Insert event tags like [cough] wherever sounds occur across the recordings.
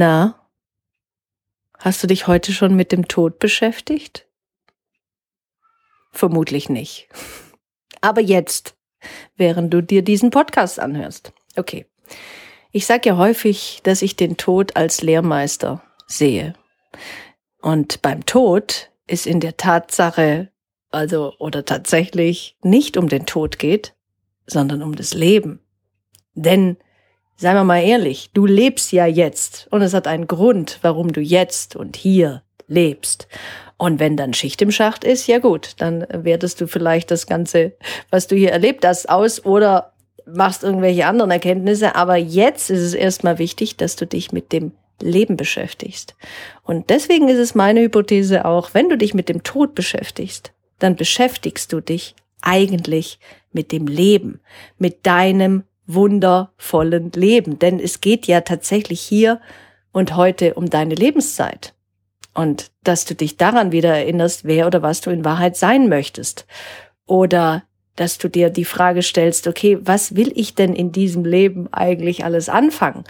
Na, hast du dich heute schon mit dem Tod beschäftigt? Vermutlich nicht. Aber jetzt, während du dir diesen Podcast anhörst. Okay. Ich sage ja häufig, dass ich den Tod als Lehrmeister sehe. Und beim Tod ist in der Tatsache, also oder tatsächlich nicht um den Tod geht, sondern um das Leben. Denn Seien wir mal ehrlich, du lebst ja jetzt und es hat einen Grund, warum du jetzt und hier lebst. Und wenn dann Schicht im Schacht ist, ja gut, dann wertest du vielleicht das Ganze, was du hier erlebt hast, aus oder machst irgendwelche anderen Erkenntnisse. Aber jetzt ist es erstmal wichtig, dass du dich mit dem Leben beschäftigst. Und deswegen ist es meine Hypothese auch, wenn du dich mit dem Tod beschäftigst, dann beschäftigst du dich eigentlich mit dem Leben, mit deinem wundervollen Leben. Denn es geht ja tatsächlich hier und heute um deine Lebenszeit. Und dass du dich daran wieder erinnerst, wer oder was du in Wahrheit sein möchtest. Oder dass du dir die Frage stellst, okay, was will ich denn in diesem Leben eigentlich alles anfangen?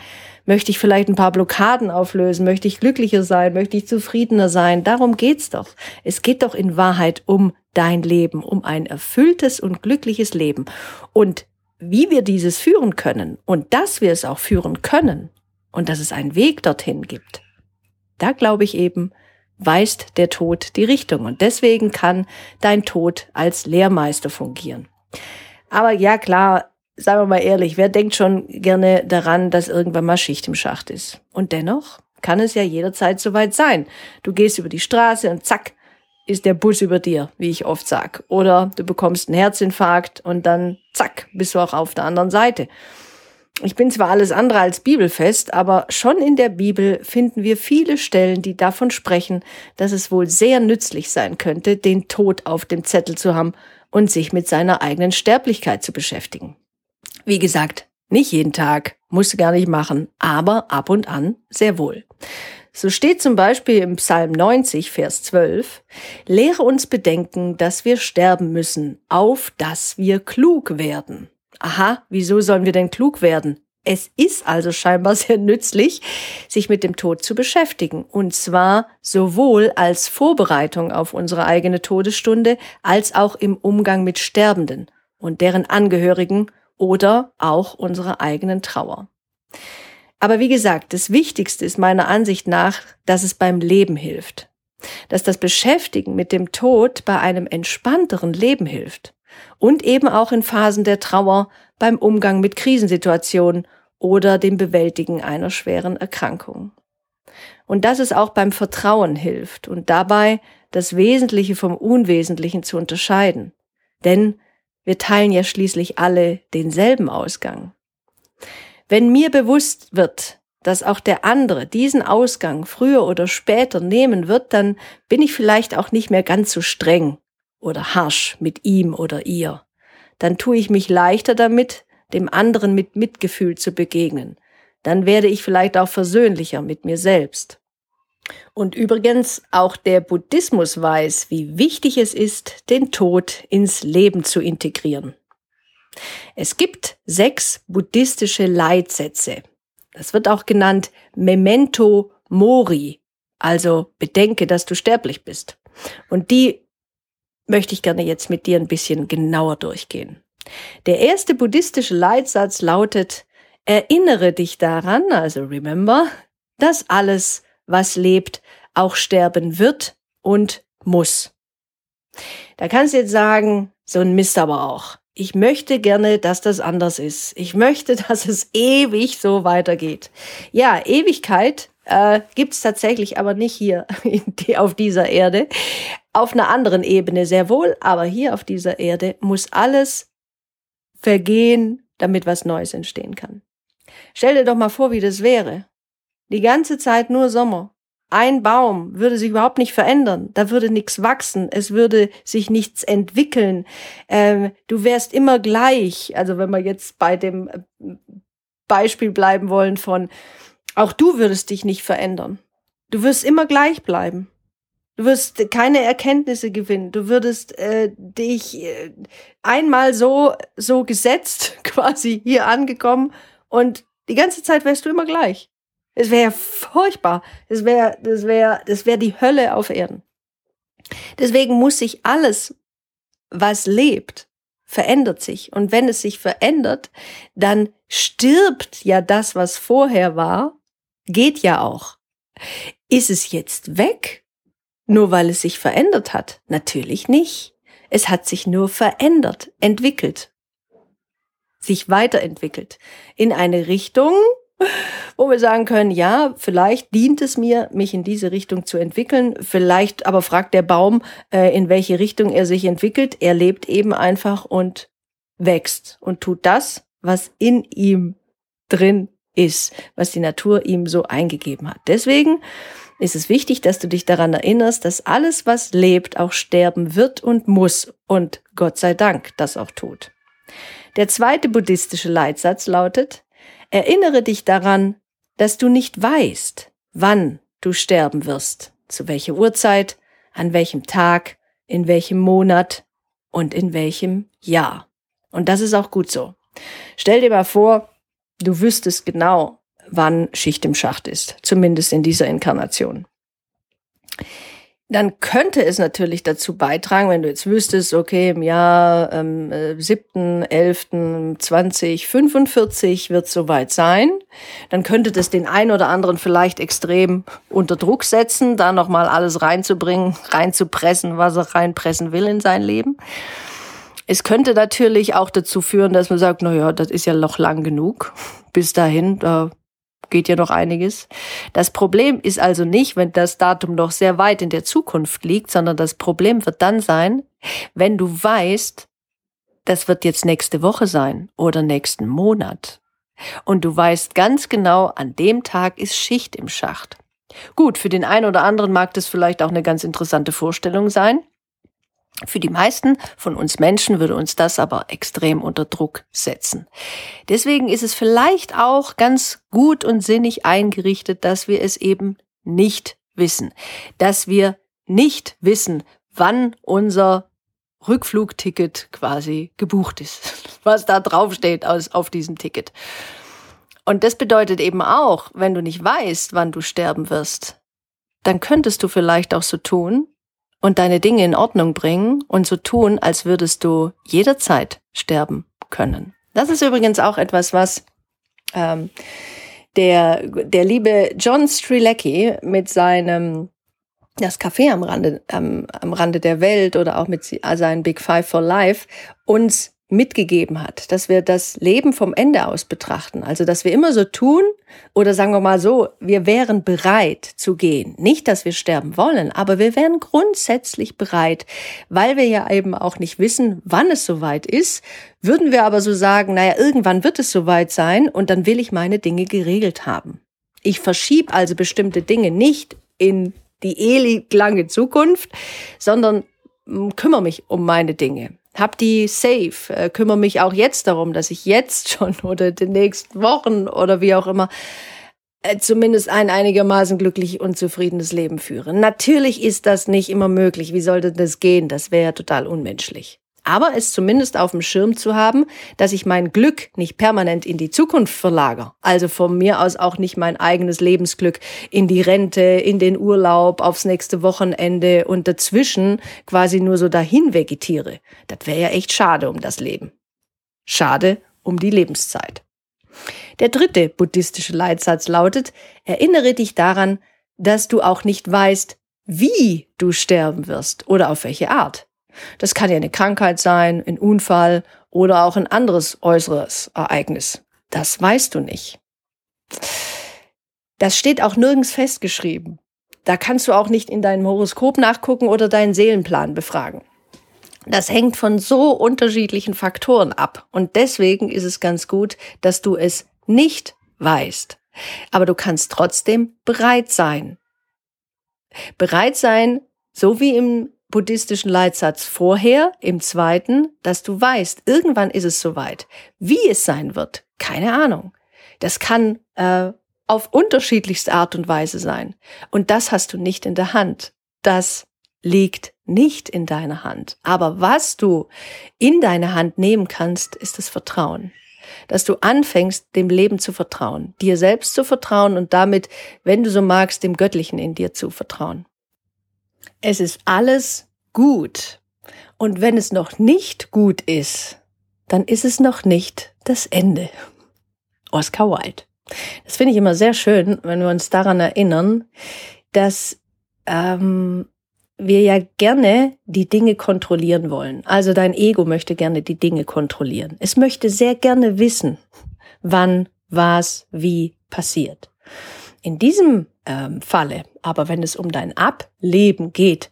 Möchte ich vielleicht ein paar Blockaden auflösen? Möchte ich glücklicher sein? Möchte ich zufriedener sein? Darum geht's doch. Es geht doch in Wahrheit um dein Leben, um ein erfülltes und glückliches Leben. Und wie wir dieses führen können und dass wir es auch führen können und dass es einen Weg dorthin gibt, da glaube ich eben, weist der Tod die Richtung. Und deswegen kann dein Tod als Lehrmeister fungieren. Aber ja, klar, sagen wir mal ehrlich, wer denkt schon gerne daran, dass irgendwann mal Schicht im Schacht ist? Und dennoch kann es ja jederzeit soweit sein. Du gehst über die Straße und zack, ist der Bus über dir, wie ich oft sag. Oder du bekommst einen Herzinfarkt und dann zack, bist du auch auf der anderen Seite. Ich bin zwar alles andere als bibelfest, aber schon in der Bibel finden wir viele Stellen, die davon sprechen, dass es wohl sehr nützlich sein könnte, den Tod auf dem Zettel zu haben und sich mit seiner eigenen Sterblichkeit zu beschäftigen. Wie gesagt, nicht jeden Tag, musst du gar nicht machen, aber ab und an sehr wohl. So steht zum Beispiel im Psalm 90, Vers 12, Lehre uns bedenken, dass wir sterben müssen, auf dass wir klug werden. Aha, wieso sollen wir denn klug werden? Es ist also scheinbar [laughs] sehr nützlich, sich mit dem Tod zu beschäftigen. Und zwar sowohl als Vorbereitung auf unsere eigene Todesstunde, als auch im Umgang mit Sterbenden und deren Angehörigen oder auch unserer eigenen Trauer. Aber wie gesagt, das Wichtigste ist meiner Ansicht nach, dass es beim Leben hilft. Dass das Beschäftigen mit dem Tod bei einem entspannteren Leben hilft. Und eben auch in Phasen der Trauer beim Umgang mit Krisensituationen oder dem Bewältigen einer schweren Erkrankung. Und dass es auch beim Vertrauen hilft und dabei das Wesentliche vom Unwesentlichen zu unterscheiden. Denn wir teilen ja schließlich alle denselben Ausgang. Wenn mir bewusst wird, dass auch der andere diesen Ausgang früher oder später nehmen wird, dann bin ich vielleicht auch nicht mehr ganz so streng oder harsch mit ihm oder ihr. Dann tue ich mich leichter damit, dem anderen mit Mitgefühl zu begegnen. Dann werde ich vielleicht auch versöhnlicher mit mir selbst. Und übrigens, auch der Buddhismus weiß, wie wichtig es ist, den Tod ins Leben zu integrieren. Es gibt sechs buddhistische Leitsätze. Das wird auch genannt Memento Mori, also bedenke, dass du sterblich bist. Und die möchte ich gerne jetzt mit dir ein bisschen genauer durchgehen. Der erste buddhistische Leitsatz lautet, erinnere dich daran, also remember, dass alles, was lebt, auch sterben wird und muss. Da kannst du jetzt sagen, so ein Mist aber auch ich möchte gerne, dass das anders ist. Ich möchte, [laughs] dass es ewig so weitergeht. Ja, Ewigkeit äh, gibt es tatsächlich aber nicht hier [laughs] die, auf dieser Erde. Auf einer anderen Ebene sehr wohl, aber hier auf dieser Erde muss alles vergehen, damit was Neues entstehen kann. Stell dir doch mal vor, wie das wäre. die ganze Zeit nur Sommer. Ein Baum würde sich überhaupt nicht verändern, da würde nichts wachsen, es würde sich nichts entwickeln. Ähm, du wärst immer gleich. Also wenn wir jetzt bei dem äh, Beispiel bleiben wollen von, auch du würdest dich nicht verändern. Du wirst immer gleich bleiben. Du wirst keine Erkenntnisse gewinnen. Du würdest äh, dich äh, einmal so so gesetzt, [laughs] quasi hier angekommen und die ganze Zeit wärst du immer gleich. Es wäre furchtbar. Das wäre, das wäre, das wäre die Hölle auf Erden. Deswegen muss sich alles, was lebt, verändert sich. Und wenn es sich verändert, dann stirbt ja das, was vorher war, geht ja auch. Ist es jetzt weg? Nur weil es sich verändert hat? Natürlich nicht. Es hat sich nur verändert, entwickelt, sich weiterentwickelt in eine Richtung, [laughs] wo wir sagen können, ja, vielleicht dient es mir, mich in diese Richtung zu entwickeln. Vielleicht aber fragt der Baum, äh, in welche Richtung er sich entwickelt. Er lebt eben einfach und wächst und tut das, was in ihm drin ist, was die Natur ihm so eingegeben hat. Deswegen ist es wichtig, dass du dich daran erinnerst, dass alles, was lebt, auch sterben wird und muss und Gott sei Dank das auch tut. Der zweite buddhistische Leitsatz lautet, Erinnere dich daran, dass du nicht weißt, wann du sterben wirst, zu welcher Uhrzeit, an welchem Tag, in welchem Monat und in welchem Jahr. Und das ist auch gut so. Stell dir mal vor, du wüsstest genau, wann Schicht im Schacht ist, zumindest in dieser Inkarnation dann könnte es natürlich dazu beitragen, wenn du jetzt wüsstest, okay, im Jahr ähm, 7., 11., 20, 45 wird soweit sein, dann könnte das den einen oder anderen vielleicht extrem unter Druck setzen, da nochmal alles reinzubringen, [laughs] reinzupressen, was er reinpressen will in sein Leben. Es könnte natürlich auch dazu führen, dass man sagt, na ja, das ist ja noch lang genug. Bis dahin, da geht ja noch einiges. Das Problem ist also nicht, wenn das Datum noch sehr weit in der Zukunft liegt, sondern das Problem wird dann sein, wenn du weißt, das wird jetzt nächste Woche sein oder nächsten Monat. Und du weißt ganz genau, an dem Tag ist Schicht im Schacht. Gut, für den einen oder anderen mag das vielleicht auch eine ganz interessante Vorstellung sein. Für die meisten von uns Menschen würde uns das aber extrem unter Druck setzen. Deswegen ist es vielleicht auch ganz gut und sinnig eingerichtet, dass wir es eben nicht wissen. Dass wir nicht wissen, wann unser Rückflugticket quasi gebucht ist, [laughs] was da draufsteht auf diesem Ticket. Und das bedeutet eben auch, wenn du nicht weißt, wann du sterben wirst, dann könntest du vielleicht auch so tun, und deine Dinge in Ordnung bringen und so tun, als würdest du jederzeit sterben können. Das ist übrigens auch etwas, was ähm, der, der liebe John Strilecki mit seinem das Café am Rande, ähm, am Rande der Welt oder auch mit seinen Big Five for Life uns mitgegeben hat, dass wir das Leben vom Ende aus betrachten. Also, dass wir immer so tun oder sagen wir mal so, wir wären bereit zu gehen. Nicht, dass wir sterben wollen, aber wir wären grundsätzlich bereit, weil wir ja eben auch nicht wissen, wann es soweit ist, würden wir aber so sagen, naja, irgendwann wird es soweit sein und dann will ich meine Dinge geregelt haben. Ich verschiebe also bestimmte Dinge nicht in die ewig lange Zukunft, sondern hm, kümmere mich um meine Dinge hab die safe, äh, kümmere mich auch jetzt darum, dass ich jetzt [laughs] schon oder den nächsten Wochen oder wie auch immer äh, zumindest ein einigermaßen glücklich und zufriedenes Leben führe. Natürlich ist das nicht immer möglich. Wie sollte das gehen? Das wäre ja total unmenschlich aber es zumindest auf dem Schirm zu haben, dass ich mein Glück nicht permanent in die Zukunft verlagere. Also von mir aus auch nicht mein eigenes Lebensglück in die Rente, in den Urlaub, aufs nächste Wochenende und dazwischen quasi nur so dahin vegetiere. Das wäre ja echt schade um das Leben. Schade um die Lebenszeit. Der dritte buddhistische Leitsatz lautet, erinnere dich daran, dass du auch nicht weißt, wie du sterben wirst oder auf welche Art. Das kann ja eine Krankheit sein, ein Unfall oder auch ein anderes äußeres Ereignis. Das weißt du nicht. Das steht auch nirgends festgeschrieben. Da kannst du auch nicht in deinem Horoskop nachgucken oder deinen Seelenplan befragen. Das hängt von so unterschiedlichen Faktoren ab. Und deswegen ist es ganz gut, dass du es nicht weißt. Aber du kannst trotzdem bereit sein. Bereit sein, so wie im buddhistischen Leitsatz vorher, im zweiten, dass du weißt, irgendwann ist es soweit. Wie es sein wird, keine Ahnung. Das kann äh, auf unterschiedlichste Art und Weise sein. Und das hast du nicht in der Hand. Das liegt nicht in deiner Hand. Aber was du in deine Hand nehmen kannst, ist das Vertrauen. Dass du anfängst, dem Leben zu vertrauen, dir selbst zu vertrauen und damit, wenn du so magst, dem Göttlichen in dir zu vertrauen. Es ist alles gut. Und wenn es noch nicht gut ist, dann ist es noch nicht das Ende. Oscar Wilde. Das finde ich immer sehr schön, wenn wir uns daran erinnern, dass ähm, wir ja gerne die Dinge kontrollieren wollen. Also dein Ego möchte gerne die Dinge kontrollieren. Es möchte sehr gerne wissen, wann, was, wie passiert. In diesem ähm, Falle, aber wenn es um dein Ableben geht,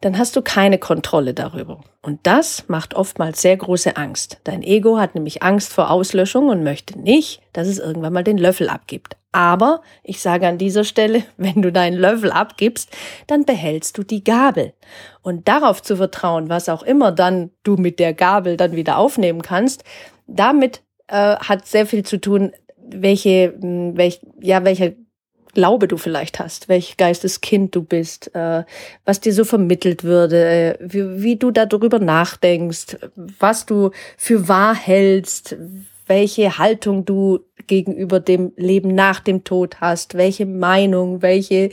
dann hast du keine Kontrolle darüber. Und das macht oftmals sehr große Angst. Dein Ego hat nämlich Angst vor Auslöschung und möchte nicht, dass es irgendwann mal den Löffel abgibt. Aber ich sage an dieser Stelle, [laughs] wenn du deinen Löffel abgibst, dann behältst du die Gabel. Und darauf zu vertrauen, was auch immer dann du mit der Gabel dann wieder aufnehmen kannst, damit äh, hat sehr viel zu tun, welche, welch, ja, welche Glaube du vielleicht hast, welch Geisteskind du bist, äh, was dir so vermittelt würde, wie, wie du darüber nachdenkst, was du für wahr hältst, welche Haltung du gegenüber dem Leben nach dem Tod hast, welche Meinung, welche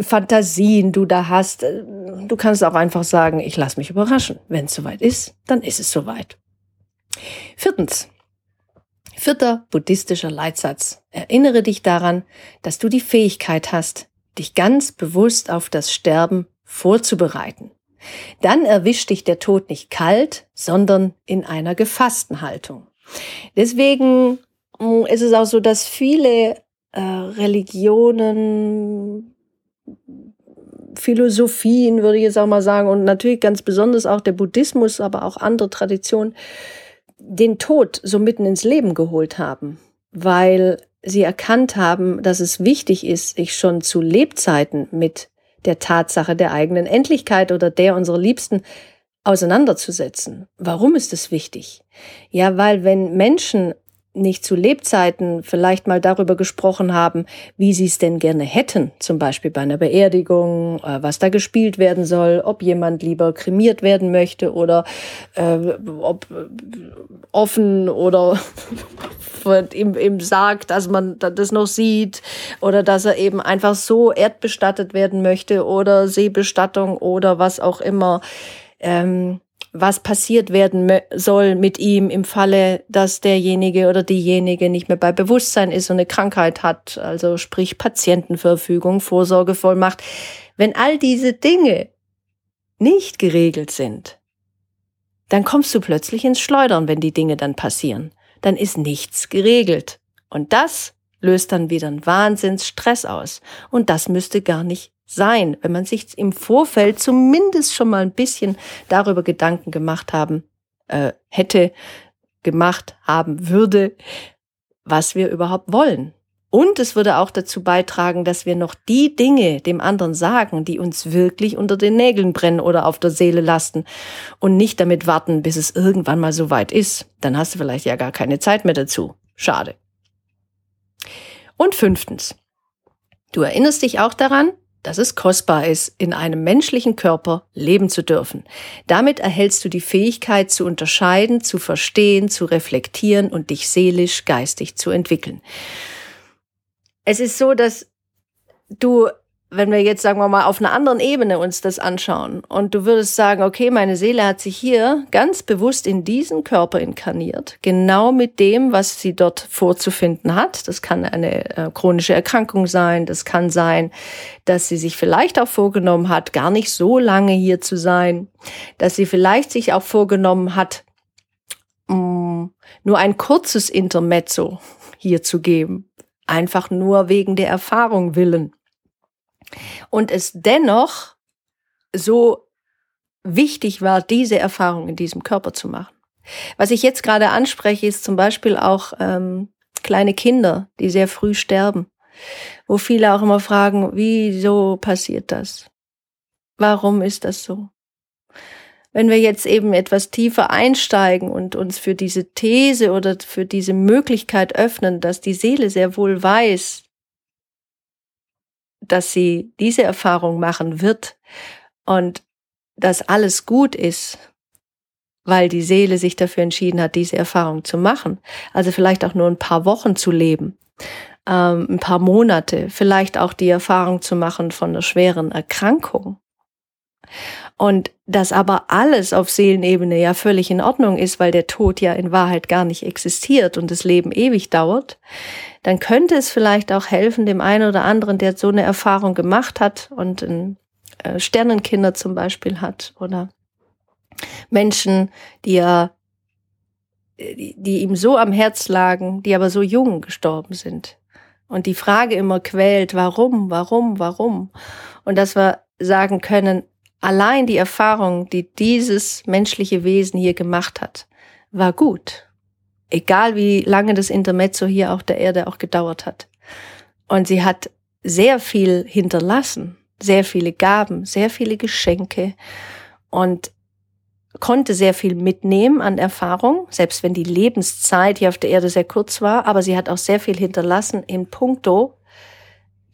Fantasien du da hast. Du kannst auch einfach sagen, ich lass mich überraschen. Wenn es soweit ist, dann ist es soweit. Viertens, Vierter buddhistischer Leitsatz. Erinnere dich daran, dass du die Fähigkeit hast, dich ganz bewusst auf das Sterben vorzubereiten. Dann erwischt dich der Tod nicht kalt, sondern in einer gefassten Haltung. Deswegen mm, ist es auch so, dass viele äh, Religionen, Philosophien, würde ich jetzt auch mal sagen, und natürlich ganz besonders auch der Buddhismus, aber auch andere Traditionen, den Tod so mitten ins Leben geholt haben, weil sie erkannt haben, dass es wichtig ist, sich schon zu Lebzeiten mit der Tatsache der eigenen Endlichkeit oder der unserer Liebsten auseinanderzusetzen. Warum ist es wichtig? Ja, weil wenn Menschen nicht zu Lebzeiten vielleicht mal darüber gesprochen haben, wie sie es denn gerne hätten, zum Beispiel bei einer Beerdigung, äh, was da gespielt werden soll, ob jemand lieber kremiert werden möchte oder äh, ob äh, offen oder im, im Sarg, dass man das noch sieht oder dass er eben einfach so erdbestattet werden möchte oder Seebestattung oder was auch immer. Ähm, was passiert werden soll mit ihm im Falle, dass derjenige oder diejenige nicht mehr bei Bewusstsein ist und eine Krankheit hat, also sprich Patientenverfügung, Vorsorgevollmacht. Wenn all diese Dinge nicht geregelt sind, dann kommst du plötzlich ins Schleudern, wenn die Dinge dann passieren. Dann ist nichts geregelt. Und das löst dann wieder einen Wahnsinnsstress aus. Und das müsste gar nicht sein, wenn man sich im Vorfeld zumindest schon mal ein bisschen darüber Gedanken gemacht haben äh, hätte, gemacht haben würde, was wir überhaupt wollen. Und es würde auch dazu beitragen, dass wir noch die Dinge dem anderen sagen, die uns wirklich unter den Nägeln brennen oder auf der Seele lasten und nicht damit warten, bis es irgendwann mal so weit ist. Dann hast du vielleicht ja gar keine Zeit mehr dazu. Schade. Und fünftens. Du erinnerst dich auch daran, dass es kostbar ist, in einem menschlichen Körper leben zu dürfen. Damit erhältst du die Fähigkeit zu unterscheiden, zu verstehen, zu reflektieren und dich seelisch, geistig zu entwickeln. Es ist so, dass du wenn wir jetzt, sagen wir mal, auf einer anderen Ebene uns das anschauen und du würdest sagen, okay, meine Seele hat sich hier ganz bewusst in diesen Körper inkarniert, genau mit dem, was sie dort vorzufinden hat. Das kann eine äh, chronische Erkrankung sein, das kann sein, dass sie sich vielleicht auch vorgenommen hat, gar nicht so lange hier zu sein, dass sie vielleicht sich auch vorgenommen hat, mm, nur ein kurzes Intermezzo hier zu geben, einfach nur wegen der Erfahrung willen und es dennoch so wichtig war, diese Erfahrung in diesem Körper zu machen. Was ich jetzt gerade anspreche, ist zum Beispiel auch ähm, kleine Kinder, die sehr früh sterben, wo viele auch immer fragen, wieso passiert das? Warum ist das so? Wenn wir jetzt eben etwas tiefer einsteigen und uns für diese These oder für diese Möglichkeit öffnen, dass die Seele sehr wohl weiß, dass sie diese Erfahrung machen wird und dass alles gut ist, weil die Seele sich dafür entschieden hat, diese Erfahrung zu machen. Also vielleicht auch nur ein paar Wochen zu leben, ähm, ein paar Monate, vielleicht auch die Erfahrung zu machen von einer schweren Erkrankung. Und dass aber alles auf Seelenebene ja völlig in Ordnung ist, weil der Tod ja in Wahrheit gar nicht existiert und das Leben ewig dauert, dann könnte es vielleicht auch helfen, dem einen oder anderen, der so eine Erfahrung gemacht hat und ein äh, Sternenkinder zum Beispiel hat oder Menschen, die ja, die, die ihm so am Herz lagen, die aber so jung gestorben sind. Und die Frage immer quält, warum, warum, warum? Und dass wir sagen können, allein die Erfahrung, die dieses menschliche Wesen hier gemacht hat, war gut. Egal wie lange das Intermezzo hier auf der Erde auch gedauert hat. Und sie hat sehr viel hinterlassen, sehr viele Gaben, sehr viele Geschenke und konnte sehr viel mitnehmen an Erfahrung, selbst wenn die Lebenszeit hier auf der Erde sehr kurz war, aber sie hat auch sehr viel hinterlassen in puncto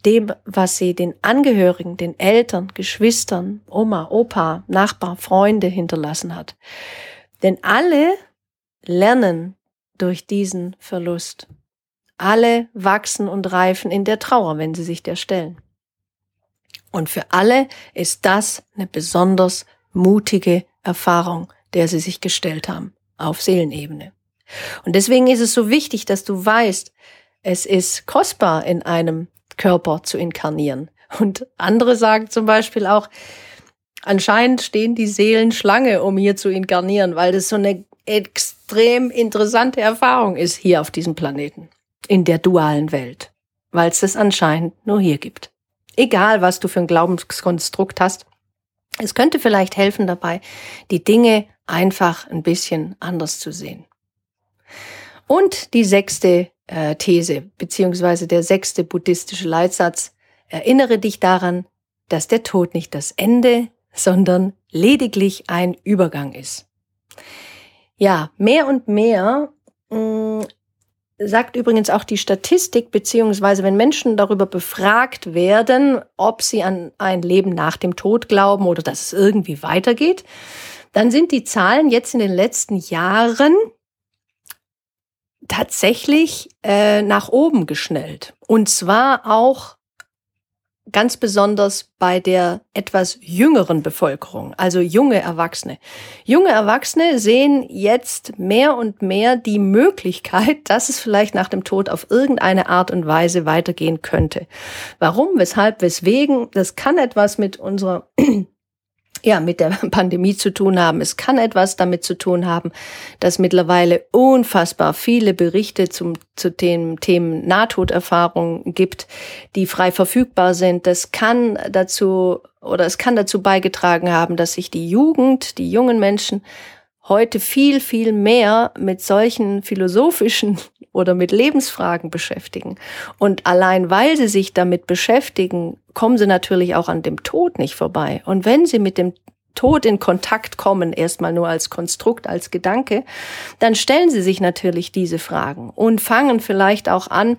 dem, was sie den Angehörigen, den Eltern, Geschwistern, Oma, Opa, Nachbar, Freunde hinterlassen hat. Denn alle lernen durch diesen Verlust. Alle wachsen und reifen in der Trauer, wenn sie sich der stellen. Und für alle ist das eine besonders mutige Erfahrung, der sie sich gestellt haben, auf Seelenebene. Und deswegen ist es so wichtig, dass du weißt, es ist kostbar, in einem Körper zu inkarnieren. Und andere sagen zum Beispiel auch, anscheinend stehen die Seelen Schlange, um hier zu inkarnieren, weil das so eine extrem interessante Erfahrung ist hier auf diesem Planeten, in der dualen Welt, weil es das anscheinend nur hier gibt. Egal, was du für ein Glaubenskonstrukt hast, es könnte vielleicht helfen dabei, die Dinge einfach ein bisschen anders zu sehen. Und die sechste äh, These, beziehungsweise der sechste buddhistische Leitsatz, erinnere dich daran, dass der Tod nicht das Ende, sondern lediglich ein Übergang ist. Ja, mehr und mehr mh, mm, sagt übrigens auch die Statistik, beziehungsweise wenn Menschen darüber befragt werden, ob sie an ein Leben nach dem Tod glauben oder dass es irgendwie weitergeht, dann sind die Zahlen jetzt in den letzten Jahren tatsächlich äh, nach oben geschnellt. Und zwar auch ganz besonders bei der etwas jüngeren Bevölkerung, also junge Erwachsene. Junge Erwachsene sehen jetzt mehr und mehr die Möglichkeit, [laughs] dass es vielleicht nach dem Tod auf irgendeine Art und Weise weitergehen könnte. Warum, weshalb, weswegen? Das kann etwas mit unserer ja, mit der [laughs] Pandemie zu tun haben. Es kann etwas damit zu tun haben, dass mittlerweile unfassbar viele Berichte zum, zu den Themen Nahtoderfahrung gibt, die frei verfügbar sind. Das kann dazu oder es kann dazu beigetragen haben, dass sich die Jugend, die jungen Menschen heute viel, viel mehr mit solchen philosophischen oder mit Lebensfragen beschäftigen. Und allein weil sie sich damit beschäftigen, kommen sie natürlich auch an dem Tod nicht vorbei. Und wenn sie mit dem Tod in Kontakt kommen, erstmal nur als Konstrukt, als Gedanke, dann stellen sie sich natürlich diese Fragen und fangen vielleicht auch an,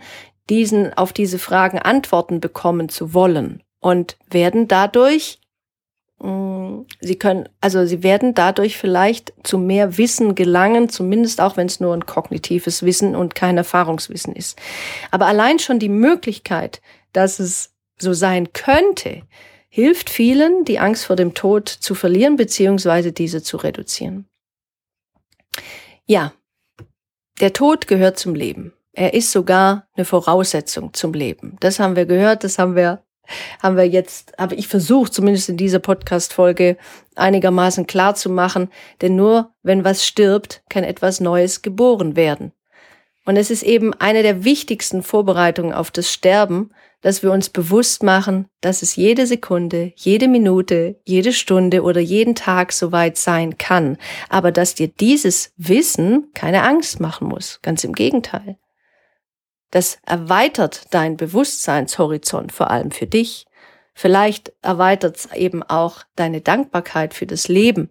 diesen, auf diese Fragen Antworten bekommen zu wollen und werden dadurch sie können, also sie werden dadurch vielleicht zu mehr Wissen gelangen, zumindest auch wenn es nur ein kognitives Wissen und kein Erfahrungswissen ist. Aber allein schon die Möglichkeit, dass es so sein könnte, hilft vielen, die Angst vor dem Tod zu verlieren beziehungsweise diese zu reduzieren. Ja, der Tod gehört zum Leben. Er ist sogar eine Voraussetzung zum Leben. Das haben wir gehört, das haben wir haben wir jetzt, habe ich versucht, zumindest in dieser Podcast-Folge einigermaßen klar zu machen, denn nur wenn was stirbt, kann etwas Neues geboren werden. Und es ist eben eine der wichtigsten Vorbereitungen auf das Sterben, dass wir uns bewusst machen, dass es jede Sekunde, jede Minute, jede Stunde oder jeden Tag soweit sein kann, aber dass dir dieses Wissen keine Angst machen muss, ganz im Gegenteil. Das erweitert dein Bewusstseinshorizont, vor allem für dich. Vielleicht erweitert es eben auch deine Dankbarkeit für das Leben.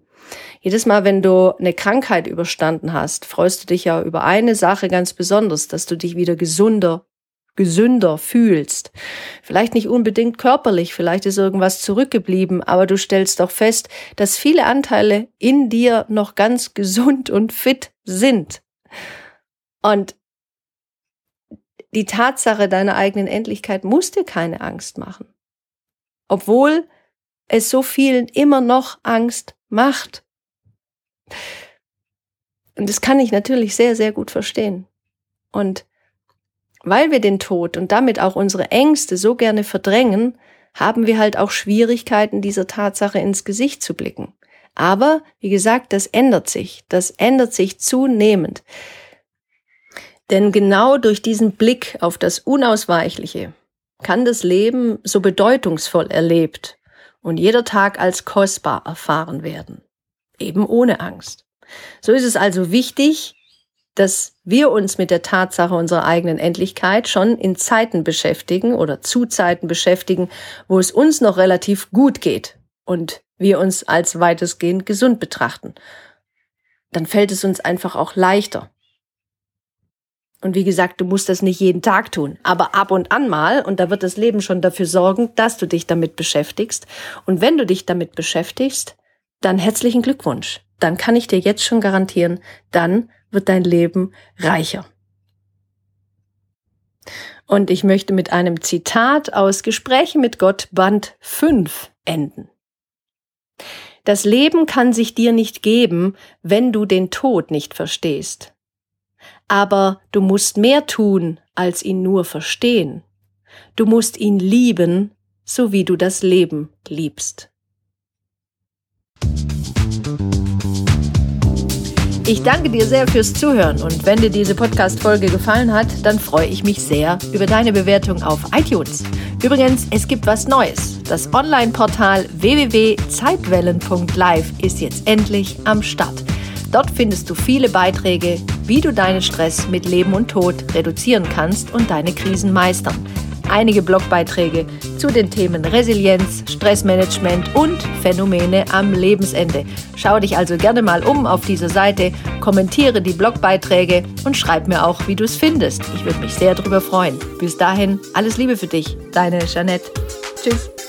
Jedes Mal, wenn du eine Krankheit überstanden hast, freust du dich ja über eine Sache ganz besonders, dass du dich wieder gesunder, gesünder fühlst. Vielleicht nicht unbedingt körperlich, vielleicht ist irgendwas zurückgeblieben, aber du stellst doch fest, dass viele Anteile in dir noch ganz [laughs] gesund und fit sind. Und die Tatsache deiner eigenen Endlichkeit muss dir keine Angst machen. Obwohl es so vielen immer noch Angst macht. Und das kann ich natürlich sehr, sehr gut verstehen. Und weil wir den Tod und damit auch unsere Ängste so gerne verdrängen, haben wir halt auch Schwierigkeiten, dieser Tatsache ins Gesicht zu blicken. Aber, wie gesagt, das ändert sich. Das ändert sich zunehmend. Denn genau durch diesen Blick auf das Unausweichliche kann das Leben so bedeutungsvoll erlebt und jeder Tag als kostbar erfahren werden. Eben ohne Angst. So ist es also wichtig, dass wir uns mit der Tatsache unserer eigenen Endlichkeit schon in Zeiten beschäftigen oder zu Zeiten beschäftigen, wo es uns noch relativ gut geht und wir uns als weitestgehend gesund betrachten. Dann fällt es uns einfach auch leichter. Und wie gesagt, du musst das nicht jeden Tag tun, aber ab und an mal, und da wird das Leben schon dafür sorgen, dass du dich damit beschäftigst. Und wenn du dich damit beschäftigst, dann herzlichen Glückwunsch. Dann kann ich dir jetzt schon garantieren, dann wird dein Leben reicher. Und ich möchte mit einem Zitat aus Gespräche mit Gott Band 5 enden. Das Leben kann sich dir nicht geben, wenn du den Tod nicht verstehst. Aber du musst mehr tun, als ihn nur verstehen. Du musst ihn lieben, so wie du das Leben liebst. Ich danke dir sehr fürs Zuhören und wenn dir diese Podcast-Folge gefallen hat, dann freue ich mich sehr über deine Bewertung auf iTunes. Übrigens, es gibt was Neues. Das Online-Portal www.zeitwellen.live ist jetzt endlich am Start. Dort findest du viele Beiträge, wie du deinen Stress mit Leben und Tod reduzieren kannst und deine Krisen meistern. Einige Blogbeiträge zu den Themen Resilienz, Stressmanagement und Phänomene am Lebensende. Schau dich also gerne mal um auf dieser Seite, kommentiere die Blogbeiträge und schreib mir auch, wie du es findest. Ich würde mich sehr darüber freuen. Bis dahin, alles Liebe für dich, deine Jeanette. Tschüss.